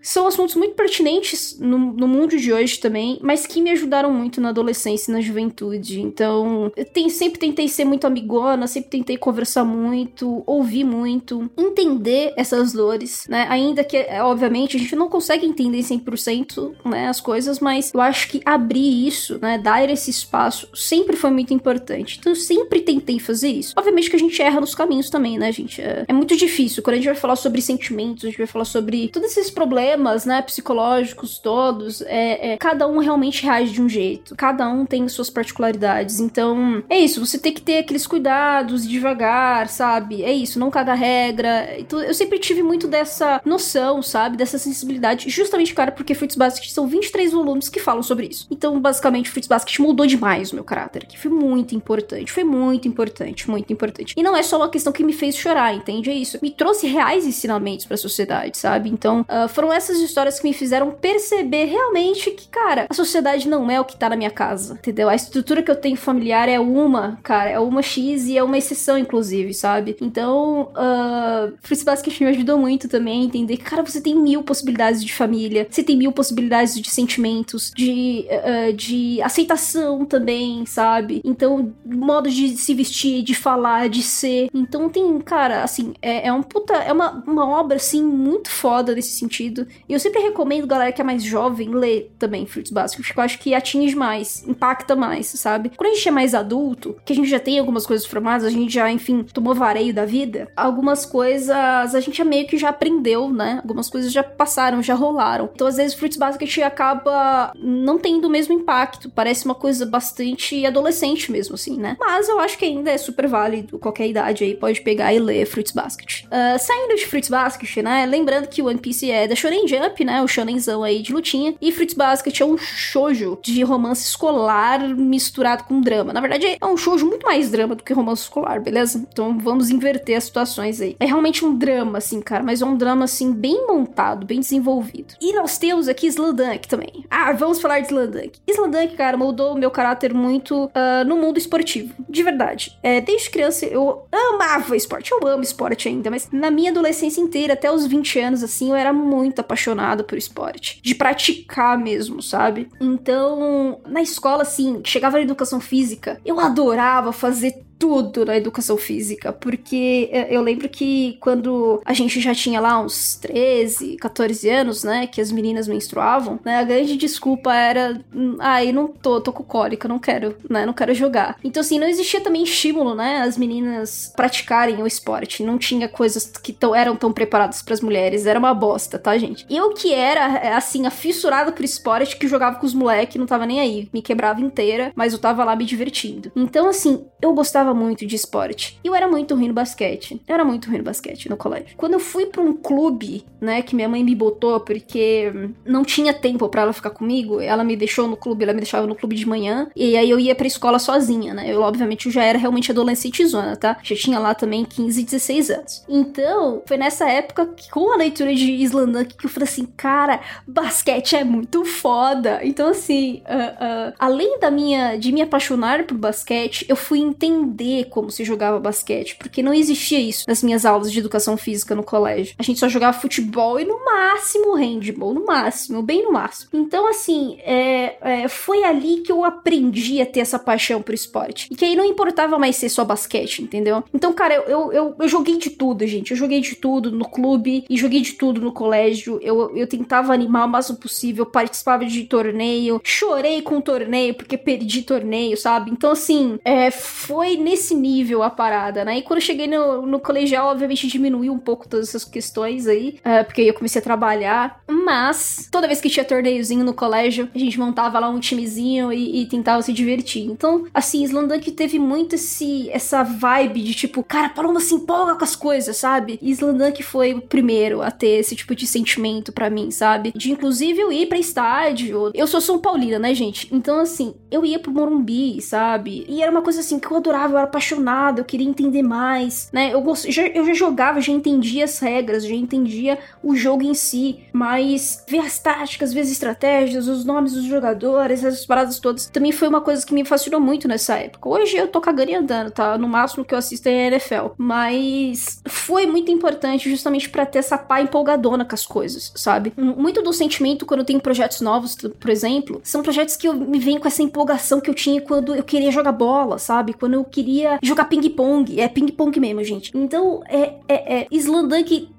são assuntos muito pertinentes no, no mundo de hoje também, mas que me ajudaram muito na adolescência e na juventude. Então, eu sempre tentei ser muito amigona, sempre tentei conversar muito, ouvir muito, entender essas dores, né? Ainda que, é, obviamente, a gente não consegue entender 100% né, as coisas, mas eu acho que abrir isso, né, dar esse espaço, sempre foi muito importante. Então, eu sempre tentei fazer isso. Obviamente que a gente erra nos caminhos também, né, gente? É, é muito difícil. Quando a gente vai falar sobre sentimentos, a gente vai falar sobre todos esses problemas, né, psicológicos todos, é, é, cada um realmente reage de um jeito. Cada um tem suas particularidades. Então, é isso. Você tem que ter aqueles cuidados devagar, sabe? É isso. Não caga regra. Então, eu sempre tive muito dessa noção, sabe? Dessa sensibilidade. Justamente, cara, porque Fruits Basket são 23 volumes que falam sobre isso. Então, basicamente, Fruits Basket mudou demais o meu caráter, que foi muito importante. Foi muito importante, muito importante. E não é só uma questão que me fez chorar, entende? É isso. Me trouxe reais ensinamentos para a sociedade, sabe? Uh, foram essas histórias que me fizeram perceber realmente que, cara, a sociedade não é o que tá na minha casa, entendeu? A estrutura que eu tenho familiar é uma, cara, é uma X e é uma exceção, inclusive, sabe? Então, uh, Fruits Basket me ajudou muito também a entender que, cara, você tem mil possibilidades de família, você tem mil possibilidades de sentimentos, de, uh, de aceitação também, sabe? Então, modo de se vestir, de falar, de ser. Então, tem, cara, assim, é, é um puta, é uma, uma obra, assim, muito foda nesse sentido. E eu sempre recomendo, galera que é mais jovem, ler também Fruits Basket, porque eu acho que atinge mais, impacta mais, sabe? Quando a gente é mais adulto, que a gente já tem algumas coisas formadas, a gente já, enfim, tomou vareio da vida, algumas coisas a gente meio que já aprendeu, né? Algumas coisas já passaram, já rolaram. Então, às vezes, Fruits Basket acaba não tendo o mesmo impacto. Parece uma coisa bastante adolescente mesmo, assim, né? Mas eu acho que ainda é super válido. Qualquer idade aí pode pegar e ler Fruits Basket. Uh, saindo de Fruits Basket, né? Lembrando que o One Piece é da Shonen Jump, né? O shonenzão aí de lutinha. E Fruits Basket é um shoujo de romance escolar misturado com drama. Na verdade, é um shoujo muito mais drama do que romance escolar, beleza? Então vamos inverter as situações aí. É realmente um drama, assim, cara, mas é um drama, assim, bem montado, bem desenvolvido. E nós temos aqui Slandunk também. Ah, vamos falar de Slandunk. Slandunk, cara, mudou meu caráter muito uh, no mundo esportivo. De verdade. É, desde criança eu amava esporte. Eu amo esporte ainda, mas na minha adolescência inteira, até os 20 anos, assim, eu era muito apaixonada por esporte. De praticar mesmo, sabe? Então, na escola, assim, chegava na educação física, eu adorava fazer tudo na educação física, porque eu lembro que quando a gente já tinha lá uns 13, 14 anos, né, que as meninas menstruavam, né, a grande desculpa era, ai, ah, não tô, tô com cólica, não quero, né, não quero jogar. Então, assim, não existia também estímulo, né, as meninas praticarem o esporte, não tinha coisas que eram tão preparadas para as mulheres, era uma bosta, tá, gente? Eu que era, assim, afissurada por esporte, que jogava com os moleques, não tava nem aí, me quebrava inteira, mas eu tava lá me divertindo. Então, assim, eu gostava gostava muito de esporte. E eu era muito ruim no basquete. Eu era muito ruim no basquete no colégio. Quando eu fui para um clube, né, que minha mãe me botou porque não tinha tempo para ela ficar comigo, ela me deixou no clube, ela me deixava no clube de manhã, e aí eu ia pra escola sozinha, né? Eu, obviamente, eu já era realmente adolescente zona, tá? Já tinha lá também 15, 16 anos. Então, foi nessa época que, com a leitura de Islandunk, que eu falei assim, cara, basquete é muito foda. Então, assim, uh, uh, além da minha, de me apaixonar por basquete, eu fui entender como se jogava basquete, porque não existia isso nas minhas aulas de educação física no colégio. A gente só jogava futebol e no máximo handball, no máximo, bem no máximo. Então, assim, é, é, foi ali que eu aprendi a ter essa paixão pro esporte. E que aí não importava mais ser só basquete, entendeu? Então, cara, eu, eu, eu, eu joguei de tudo, gente. Eu joguei de tudo no clube e joguei de tudo no colégio. Eu, eu tentava animar o máximo possível, participava de torneio, chorei com torneio porque perdi torneio, sabe? Então, assim, é, foi nesse nível a parada, né? E quando eu cheguei no, no colegial, obviamente diminuiu um pouco todas essas questões aí, uh, porque aí eu comecei a trabalhar. Mas, toda vez que tinha torneiozinho no colégio, a gente montava lá um timezinho e, e tentava se divertir. Então, assim, Slandunk teve muito esse, essa vibe de tipo, cara, Paloma se empolga com as coisas, sabe? E Slandunk foi o primeiro a ter esse tipo de sentimento para mim, sabe? De inclusive eu ir pra estádio. Eu sou São Paulina, né, gente? Então, assim, eu ia pro Morumbi, sabe? E era uma coisa assim que eu adorava, era apaixonada, eu queria entender mais, né? Eu, gost... já, eu já jogava, já entendia as regras, já entendia o jogo em si, mas ver as táticas, ver as estratégias, os nomes dos jogadores, essas paradas todas, também foi uma coisa que me fascinou muito nessa época. Hoje eu tô cagando e andando, tá? No máximo que eu assisto é NFL, mas foi muito importante justamente para ter essa pá empolgadona com as coisas, sabe? Muito do sentimento quando eu tenho projetos novos, por exemplo, são projetos que eu me venho com essa empolgação que eu tinha quando eu queria jogar bola, sabe? Quando eu queria jogar ping-pong. É ping-pong mesmo, gente. Então, é, é, é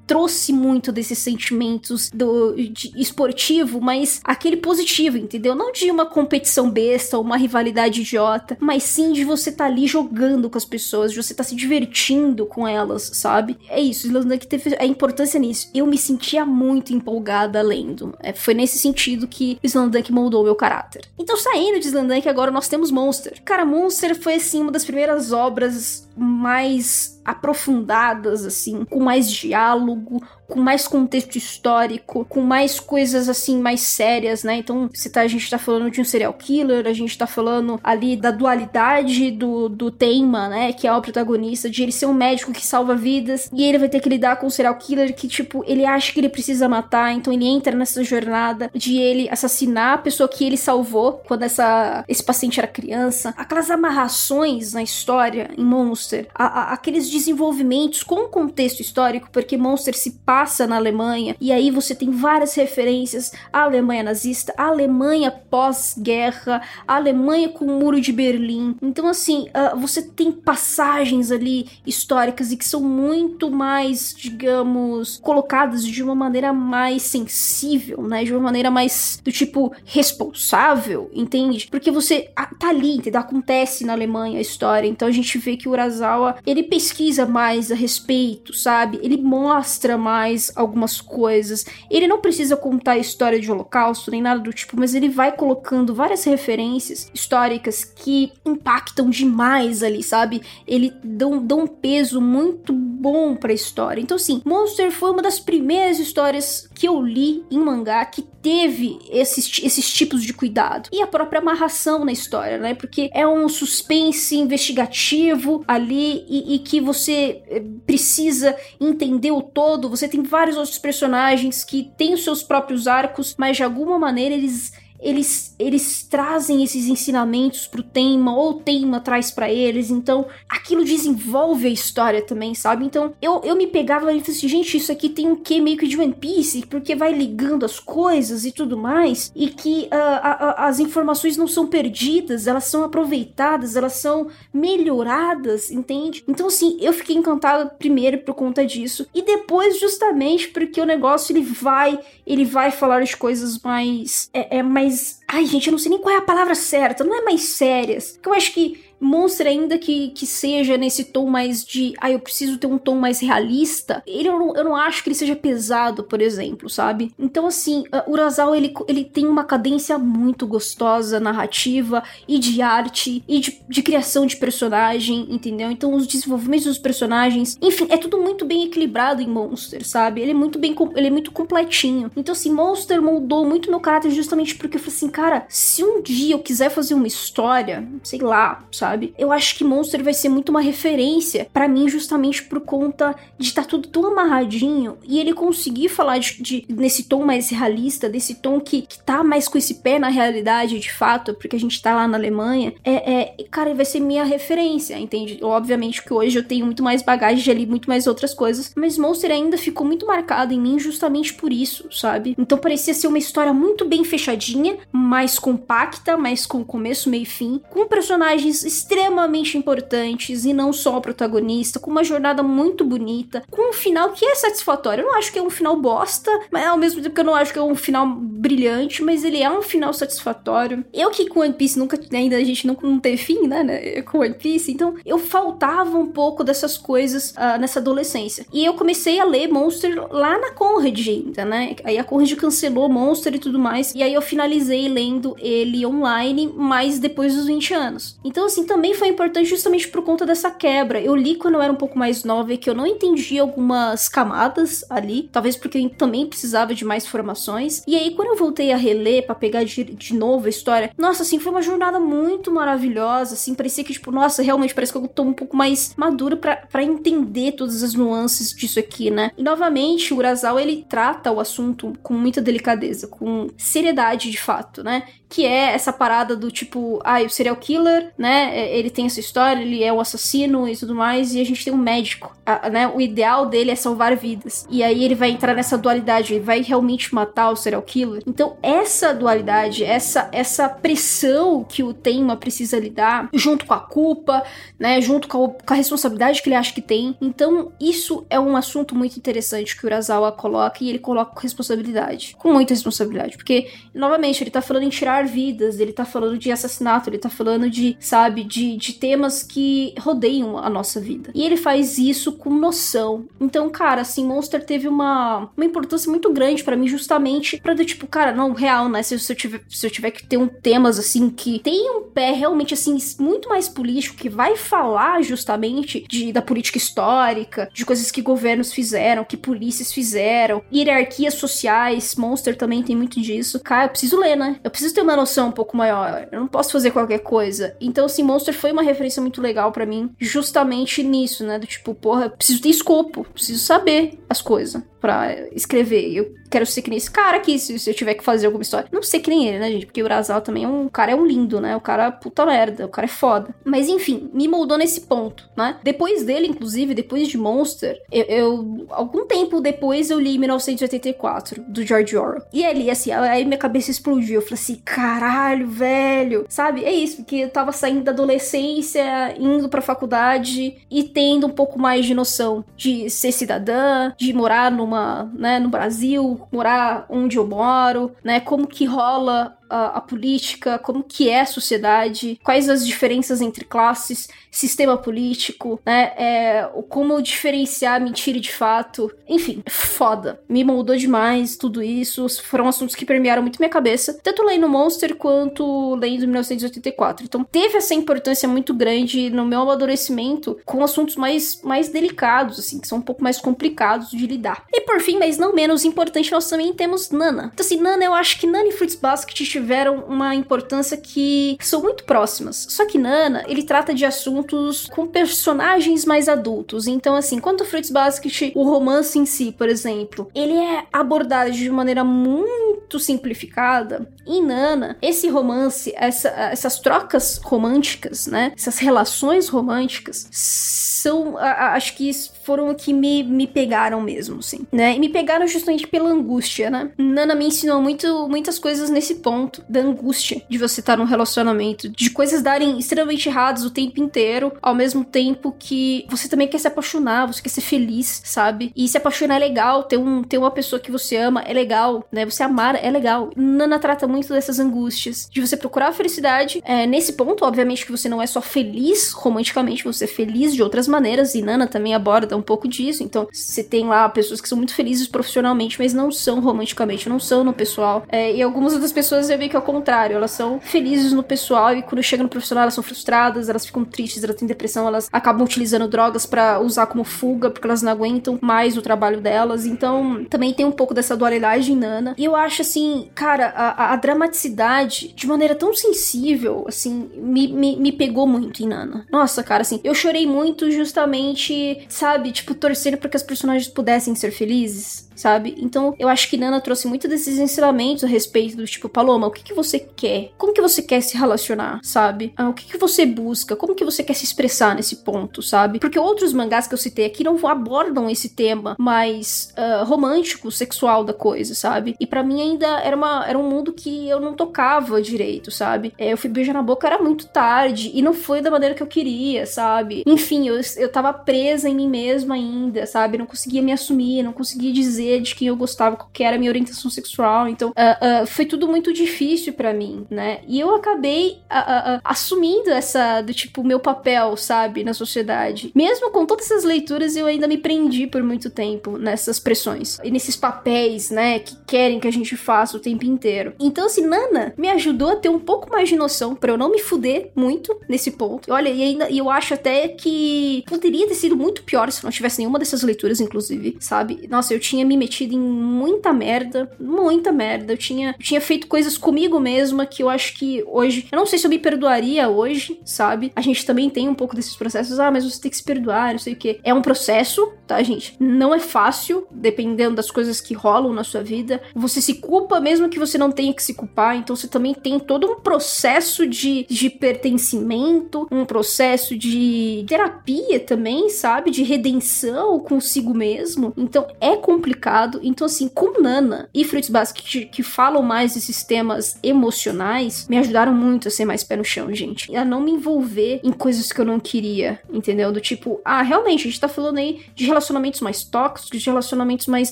trouxe muito desses sentimentos do esportivo, mas aquele positivo, entendeu? Não de uma competição besta ou uma rivalidade idiota, mas sim de você estar tá ali jogando com as pessoas, de você estar tá se divertindo com elas, sabe? É isso, Slandunk teve a importância nisso. Eu me sentia muito empolgada lendo. É, foi nesse sentido que Slandunk moldou meu caráter. Então, saindo de Slandunk, agora nós temos Monster. Cara, Monster foi assim uma das primeiras obras mais aprofundadas, assim, com mais diálogo, lugu com mais contexto histórico, com mais coisas assim mais sérias, né? Então, se tá, a gente tá falando de um serial killer, a gente tá falando ali da dualidade do, do tema, né? Que é o protagonista, de ele ser um médico que salva vidas, e ele vai ter que lidar com um serial killer que, tipo, ele acha que ele precisa matar, então ele entra nessa jornada de ele assassinar a pessoa que ele salvou quando essa, esse paciente era criança. Aquelas amarrações na história em Monster, a, a, aqueles desenvolvimentos com contexto histórico, porque Monster se passa na Alemanha, e aí você tem várias referências à Alemanha nazista, à Alemanha pós-guerra, à Alemanha com o Muro de Berlim. Então, assim, uh, você tem passagens ali históricas e que são muito mais, digamos, colocadas de uma maneira mais sensível, né? De uma maneira mais do tipo responsável, entende? Porque você ah, tá ali, entendeu? Acontece na Alemanha a história. Então a gente vê que o Urasawa, ele pesquisa mais a respeito, sabe? Ele mostra mais mais algumas coisas. Ele não precisa contar a história de Holocausto nem nada do tipo, mas ele vai colocando várias referências históricas que impactam demais ali, sabe? Ele dão, dão um peso muito bom pra história. Então, assim, Monster foi uma das primeiras histórias que eu li em mangá que teve esses, esses tipos de cuidado. E a própria amarração na história, né? Porque é um suspense investigativo ali e, e que você eh, precisa entender o todo. Você tem vários outros personagens que têm os seus próprios arcos, mas de alguma maneira eles eles, eles trazem esses ensinamentos pro tema, ou o tema traz para eles, então aquilo desenvolve a história também, sabe? Então eu, eu me pegava e falei assim, gente, isso aqui tem um quê meio que de One Piece, porque vai ligando as coisas e tudo mais, e que uh, a, a, as informações não são perdidas, elas são aproveitadas, elas são melhoradas, entende? Então, assim, eu fiquei encantada primeiro por conta disso, e depois justamente porque o negócio ele vai, ele vai falar de coisas mais, é, é mais. Ai, gente, eu não sei nem qual é a palavra certa. Não é mais sérias. Que eu acho que Monster, ainda que, que seja nesse tom mais de. Ah, eu preciso ter um tom mais realista. Ele eu não, eu não acho que ele seja pesado, por exemplo, sabe? Então, assim, uh, Urasawa ele, ele tem uma cadência muito gostosa, narrativa e de arte e de, de criação de personagem, entendeu? Então, os desenvolvimentos dos personagens, enfim, é tudo muito bem equilibrado em Monster, sabe? Ele é muito bem. Ele é muito completinho. Então, assim, Monster moldou muito meu caráter justamente porque eu falei assim, cara, se um dia eu quiser fazer uma história, sei lá, sabe? Sabe? Eu acho que Monster vai ser muito uma referência para mim justamente por conta de estar tá tudo tão amarradinho e ele conseguir falar de, de, nesse tom mais realista, desse tom que, que tá mais com esse pé na realidade de fato, porque a gente tá lá na Alemanha, é, é cara, vai ser minha referência, entende? Obviamente que hoje eu tenho muito mais bagagem, ali muito mais outras coisas, mas Monster ainda ficou muito marcado em mim justamente por isso, sabe? Então parecia ser uma história muito bem fechadinha, mais compacta, mais com começo, meio e fim, com personagens extremamente importantes e não só o protagonista, com uma jornada muito bonita, com um final que é satisfatório. Eu não acho que é um final bosta, mas ao mesmo tempo que eu não acho que é um final brilhante, mas ele é um final satisfatório. Eu que com One Piece nunca, ainda a gente nunca não teve fim, né, né, com One Piece, então eu faltava um pouco dessas coisas uh, nessa adolescência. E eu comecei a ler Monster lá na Conrad ainda, né? Aí a Conrad cancelou Monster e tudo mais, e aí eu finalizei lendo ele online, mas depois dos 20 anos. Então, assim, também foi importante justamente por conta dessa quebra. Eu li quando eu era um pouco mais nova e que eu não entendi algumas camadas ali, talvez porque eu também precisava de mais informações. E aí, quando eu voltei a reler para pegar de, de novo a história, nossa, assim, foi uma jornada muito maravilhosa, assim, parecia que, tipo, nossa, realmente parece que eu tô um pouco mais madura para entender todas as nuances disso aqui, né? E novamente, o Urasawa, ele trata o assunto com muita delicadeza, com seriedade de fato, né? Que é essa parada do tipo, ah, o serial killer, né? É, ele tem essa história, ele é o assassino e tudo mais, e a gente tem um médico, a, né? O ideal dele é salvar vidas. E aí ele vai entrar nessa dualidade, ele vai realmente matar o serial killer. Então, essa dualidade, essa, essa pressão que o tema precisa lidar, junto com a culpa, né? Junto com a, com a responsabilidade que ele acha que tem. Então, isso é um assunto muito interessante que o Urasawa coloca e ele coloca com responsabilidade. Com muita responsabilidade. Porque, novamente, ele tá falando em tirar vidas, ele tá falando de assassinato, ele tá falando de, sabe, de, de temas que rodeiam a nossa vida. E ele faz isso com noção. Então, cara, assim, Monster teve uma, uma importância muito grande para mim, justamente pra do tipo, cara, não, real, né? Se, se, eu tiver, se eu tiver que ter um temas, assim, que tem um pé realmente, assim, muito mais político, que vai falar justamente de, da política histórica, de coisas que governos fizeram, que polícias fizeram, hierarquias sociais, Monster também tem muito disso. Cara, eu preciso ler, né? Eu preciso ter uma noção um pouco maior. Eu não posso fazer qualquer coisa. Então, assim, Monster foi uma referência muito legal para mim, justamente nisso, né? Do tipo, porra, eu preciso ter escopo, preciso saber as coisas para escrever. Eu quero ser que nem esse cara aqui, se, se, eu tiver que fazer alguma história. Não sei que nem ele, né, gente? Porque o Urasawa também é um cara, é um lindo, né? O cara é puta merda, o cara é foda. Mas enfim, me moldou nesse ponto, né? Depois dele, inclusive, depois de Monster, eu, eu algum tempo depois eu li 1984, do George Orwell. E ali, assim, aí minha cabeça explodiu. Eu falei assim, caralho, velho. Sabe? É isso, porque eu tava saindo da adolescência, indo pra faculdade e tendo um pouco mais de noção de ser cidadã, de morar numa, né, no Brasil, morar onde eu moro, né? Como que rola a, a, política, como que é a sociedade, quais as diferenças entre classes, sistema político, né? É, como diferenciar mentira de fato. Enfim, foda. Me moldou demais tudo isso. Foram assuntos que permearam muito minha cabeça, tanto lendo Monster quanto lendo 1984. Então teve essa importância muito grande no meu amadurecimento com assuntos mais, mais delicados, assim, que são um pouco mais complicados de lidar. E por fim, mas não menos importante, nós também temos Nana. Então assim, Nana, eu acho que Nana e Fruits Basket tiveram uma importância que são muito próximas. Só que Nana, ele trata de assuntos com personagens mais adultos. Então, assim, quanto Fruits Basket, o romance em si, por exemplo, ele é abordado de maneira muito simplificada. Em Nana, esse romance, essa, essas trocas românticas, né? Essas relações românticas são, acho que foram que me, me pegaram mesmo, assim, né? E me pegaram justamente pela angústia, né? Nana me ensinou muito, muitas coisas nesse ponto da angústia de você estar num relacionamento, de coisas darem extremamente erradas o tempo inteiro, ao mesmo tempo que você também quer se apaixonar, você quer ser feliz, sabe? E se apaixonar é legal, ter, um, ter uma pessoa que você ama é legal, né? Você amar é legal. Nana trata muito dessas angústias, de você procurar a felicidade. É, nesse ponto, obviamente, que você não é só feliz romanticamente, você é feliz de outras maneiras, e Nana também aborda um pouco disso. Então, você tem lá pessoas que são muito felizes profissionalmente, mas não são romanticamente, não são no pessoal. É, e algumas outras pessoas eu vi que é o contrário, elas são felizes no pessoal e quando chega no profissional elas são frustradas, elas ficam tristes, elas têm depressão, elas acabam utilizando drogas para usar como fuga, porque elas não aguentam mais o trabalho delas. Então, também tem um pouco dessa dualidade Nana. E eu acho assim, cara, a, a dramaticidade, de maneira tão sensível, assim, me, me, me pegou muito em Nana. Nossa, cara, assim, eu chorei muito justamente, sabe, tipo, torcendo para que as personagens pudessem ser felizes sabe? Então, eu acho que Nana trouxe muito desses ensinamentos a respeito do tipo, Paloma, o que, que você quer? Como que você quer se relacionar, sabe? Ah, o que, que você busca? Como que você quer se expressar nesse ponto, sabe? Porque outros mangás que eu citei aqui não abordam esse tema mais uh, romântico, sexual da coisa, sabe? E para mim ainda era, uma, era um mundo que eu não tocava direito, sabe? É, eu fui beijar na boca era muito tarde e não foi da maneira que eu queria, sabe? Enfim, eu, eu tava presa em mim mesma ainda, sabe? Não conseguia me assumir, não conseguia dizer de quem eu gostava, qual que era a minha orientação sexual. Então, uh, uh, foi tudo muito difícil para mim, né? E eu acabei uh, assumindo essa, do tipo, meu papel, sabe, na sociedade. Mesmo com todas essas leituras, eu ainda me prendi por muito tempo nessas pressões. E nesses papéis, né, que querem que a gente faça o tempo inteiro. Então, assim, Nana me ajudou a ter um pouco mais de noção para eu não me fuder muito nesse ponto. Olha, e ainda eu acho até que poderia ter sido muito pior se não tivesse nenhuma dessas leituras, inclusive, sabe? Nossa, eu tinha me me metido em muita merda, muita merda. Eu tinha, eu tinha feito coisas comigo mesma que eu acho que hoje, eu não sei se eu me perdoaria hoje, sabe? A gente também tem um pouco desses processos, ah, mas você tem que se perdoar, não sei o que. É um processo, tá, gente? Não é fácil, dependendo das coisas que rolam na sua vida. Você se culpa mesmo que você não tenha que se culpar, então você também tem todo um processo de, de pertencimento, um processo de terapia também, sabe? De redenção consigo mesmo. Então é complicado. Então, assim, com Nana e Fruits Basket que, que falam mais desses temas emocionais, me ajudaram muito a ser mais pé no chão, gente. E a não me envolver em coisas que eu não queria, entendeu? Do tipo, ah, realmente, a gente tá falando aí de relacionamentos mais tóxicos, de relacionamentos mais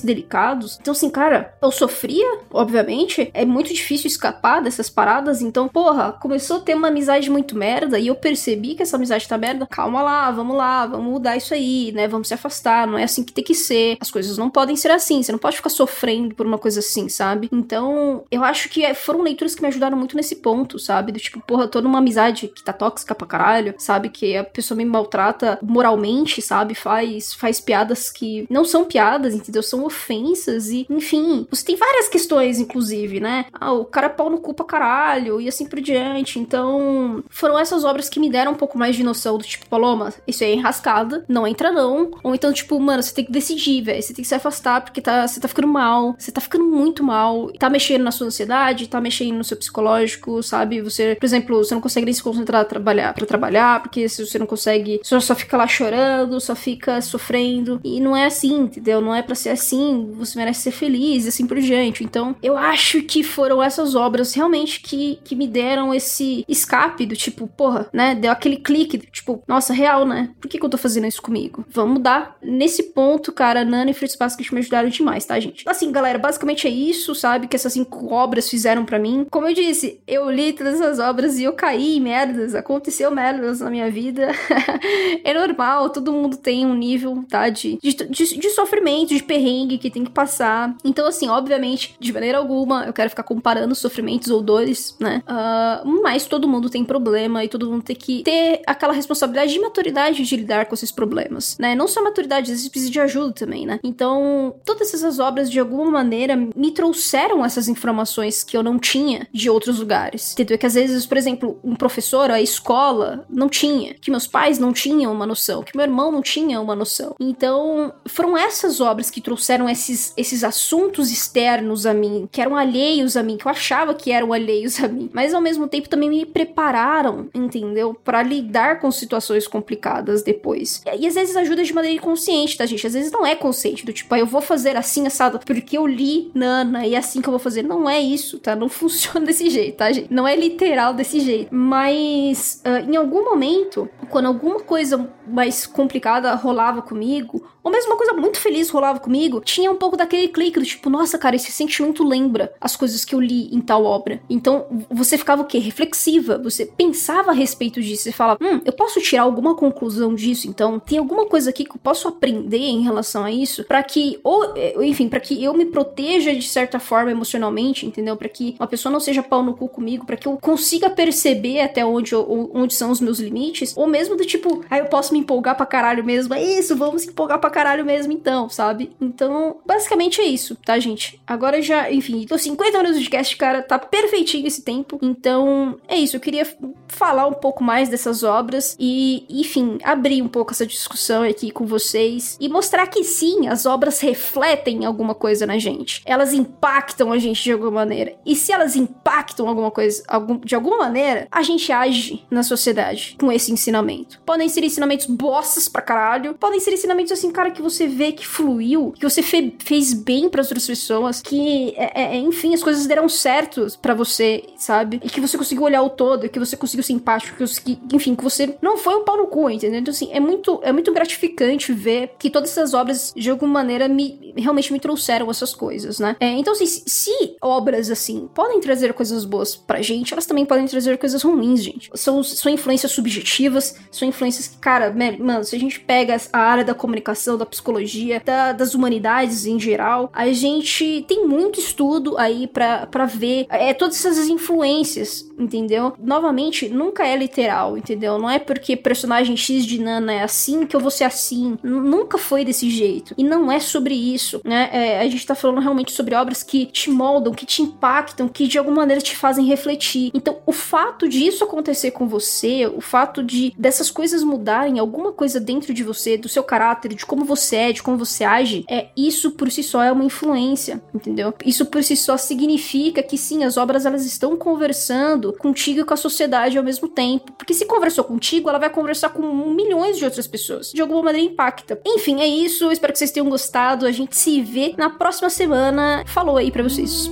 delicados. Então, assim, cara, eu sofria, obviamente. É muito difícil escapar dessas paradas. Então, porra, começou a ter uma amizade muito merda e eu percebi que essa amizade tá merda. Calma lá, vamos lá, vamos mudar isso aí, né? Vamos se afastar. Não é assim que tem que ser. As coisas não podem ser assim. Você não pode ficar sofrendo por uma coisa assim, sabe? Então, eu acho que é, foram leituras que me ajudaram muito nesse ponto, sabe? Do tipo, porra, tô numa amizade que tá tóxica pra caralho, sabe? Que a pessoa me maltrata moralmente, sabe? Faz, faz piadas que não são piadas, entendeu? São ofensas e, enfim, você tem várias questões, inclusive, né? Ah, o cara é pau no cu pra caralho e assim por diante. Então, foram essas obras que me deram um pouco mais de noção do tipo, Paloma, isso aí é enrascada, não entra não. Ou então, tipo, mano, você tem que decidir, velho. Você tem que se afastar porque tá, você tá ficando mal, você tá ficando muito mal, tá mexendo na sua ansiedade, tá mexendo no seu psicológico, sabe? Você, por exemplo, você não consegue nem se concentrar trabalhar, para trabalhar, porque se você não consegue, você só fica lá chorando, só fica sofrendo. E não é assim, entendeu? Não é para ser assim, você merece ser feliz e assim por diante. Então, eu acho que foram essas obras realmente que, que me deram esse escape do tipo, porra, né? Deu aquele clique, tipo, nossa, real, né? Por que, que eu tô fazendo isso comigo? Vamos mudar. Nesse ponto, cara, Nana e Fritz Basket me ajudaram demais, tá, gente? Assim, galera, basicamente é isso, sabe? Que essas cinco obras fizeram para mim. Como eu disse, eu li todas essas obras e eu caí em merdas. Aconteceu merdas na minha vida. é normal, todo mundo tem um nível, tá? De, de, de, de sofrimento, de perrengue que tem que passar. Então, assim, obviamente, de maneira alguma, eu quero ficar comparando sofrimentos ou dores, né? Uh, mas todo mundo tem problema e todo mundo tem que ter aquela responsabilidade de maturidade de lidar com esses problemas, né? Não só maturidade, às vezes precisa de ajuda também, né? Então, todas essas obras, de alguma maneira, me trouxeram essas informações que eu não tinha de outros lugares. Entendeu? Que às vezes, por exemplo, um professor, a escola, não tinha. Que meus pais não tinham uma noção. Que meu irmão não tinha uma noção. Então, foram essas obras que trouxeram esses, esses assuntos externos a mim, que eram alheios a mim, que eu achava que eram alheios a mim. Mas ao mesmo tempo também me prepararam, entendeu? para lidar com situações complicadas depois. E, e às vezes ajuda de maneira inconsciente, tá, gente? Às vezes não é consciente, do tipo, ah, eu vou fazer assim, assado, porque eu li Nana e é assim que eu vou fazer. Não é isso, tá? Não funciona desse jeito, tá, gente? Não é literal desse jeito. Mas uh, em algum momento, quando alguma coisa mais complicada rolava comigo, ou mesmo uma coisa muito feliz rolava comigo, tinha um pouco daquele clique do tipo, nossa, cara, esse sentimento lembra as coisas que eu li em tal obra. Então, você ficava o quê? Reflexiva. Você pensava a respeito disso. Você falava, hum, eu posso tirar alguma conclusão disso? Então, tem alguma coisa aqui que eu posso aprender em relação a isso? para que, ou, eh, enfim, para que eu me proteja de certa forma emocionalmente, entendeu? para que uma pessoa não seja pau no cu comigo, para que eu consiga perceber até onde, onde são os meus limites, ou mesmo do tipo, aí ah, eu posso me empolgar pra caralho mesmo. É isso, vamos empolgar pra caralho mesmo então, sabe? Então, basicamente é isso, tá, gente? Agora já, enfim, tô 50 minutos de cast, cara, tá perfeitinho esse tempo. Então, é isso, eu queria falar um pouco mais dessas obras e, enfim, abrir um pouco essa discussão aqui com vocês e mostrar que sim, as obras refletem alguma coisa na gente. Elas impactam a gente de alguma maneira. E se elas impactam alguma coisa de alguma maneira, a gente age na sociedade com esse ensinamento. Podem ser ensinamentos bostas pra caralho, podem ser ensinamentos assim, cara, que você vê que fluiu, que você fe fez bem para outras pessoas, que, é, é, enfim, as coisas deram certo para você, sabe? E que você conseguiu olhar o todo, que você conseguiu ser empático, que, você, que, enfim, que você não foi um pau no cu, entendeu? Então, assim, é muito, é muito gratificante ver que todas essas obras, de alguma maneira, me realmente me trouxeram essas coisas, né? É, então, assim, se, se obras, assim, podem trazer coisas boas pra gente, elas também podem trazer coisas ruins, gente. São, são influências subjetivas, são influências que, cara, mano, se a gente pega a área da comunicação, da psicologia, da, das humanidades em geral, a gente tem muito estudo aí para ver é, todas essas influências, entendeu? Novamente, nunca é literal, entendeu? Não é porque personagem X de Nana é assim que eu vou ser assim. N nunca foi desse jeito. E não é sobre isso isso, né? É, a gente tá falando realmente sobre obras que te moldam, que te impactam, que de alguma maneira te fazem refletir. Então, o fato disso acontecer com você, o fato de dessas coisas mudarem alguma coisa dentro de você, do seu caráter, de como você é, de como você age, é isso por si só é uma influência, entendeu? Isso por si só significa que sim, as obras elas estão conversando contigo e com a sociedade ao mesmo tempo. Porque se conversou contigo, ela vai conversar com milhões de outras pessoas. De alguma maneira impacta. Enfim, é isso. Espero que vocês tenham gostado. A gente se vê na próxima semana. Falou aí para vocês.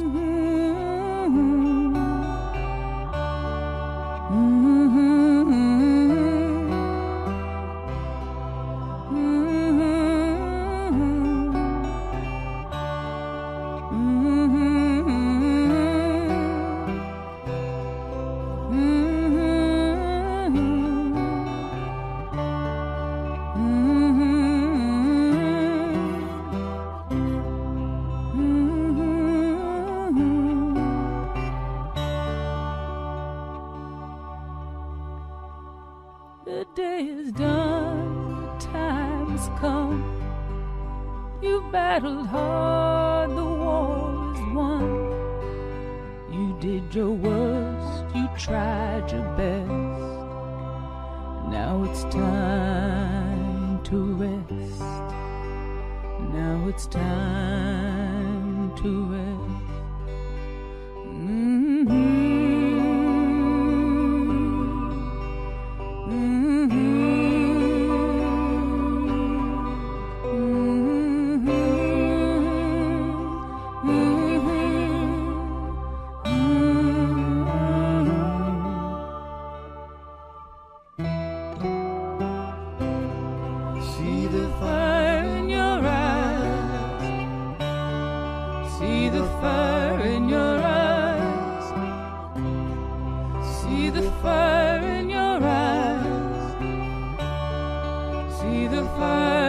The fire in your eyes. See the fire.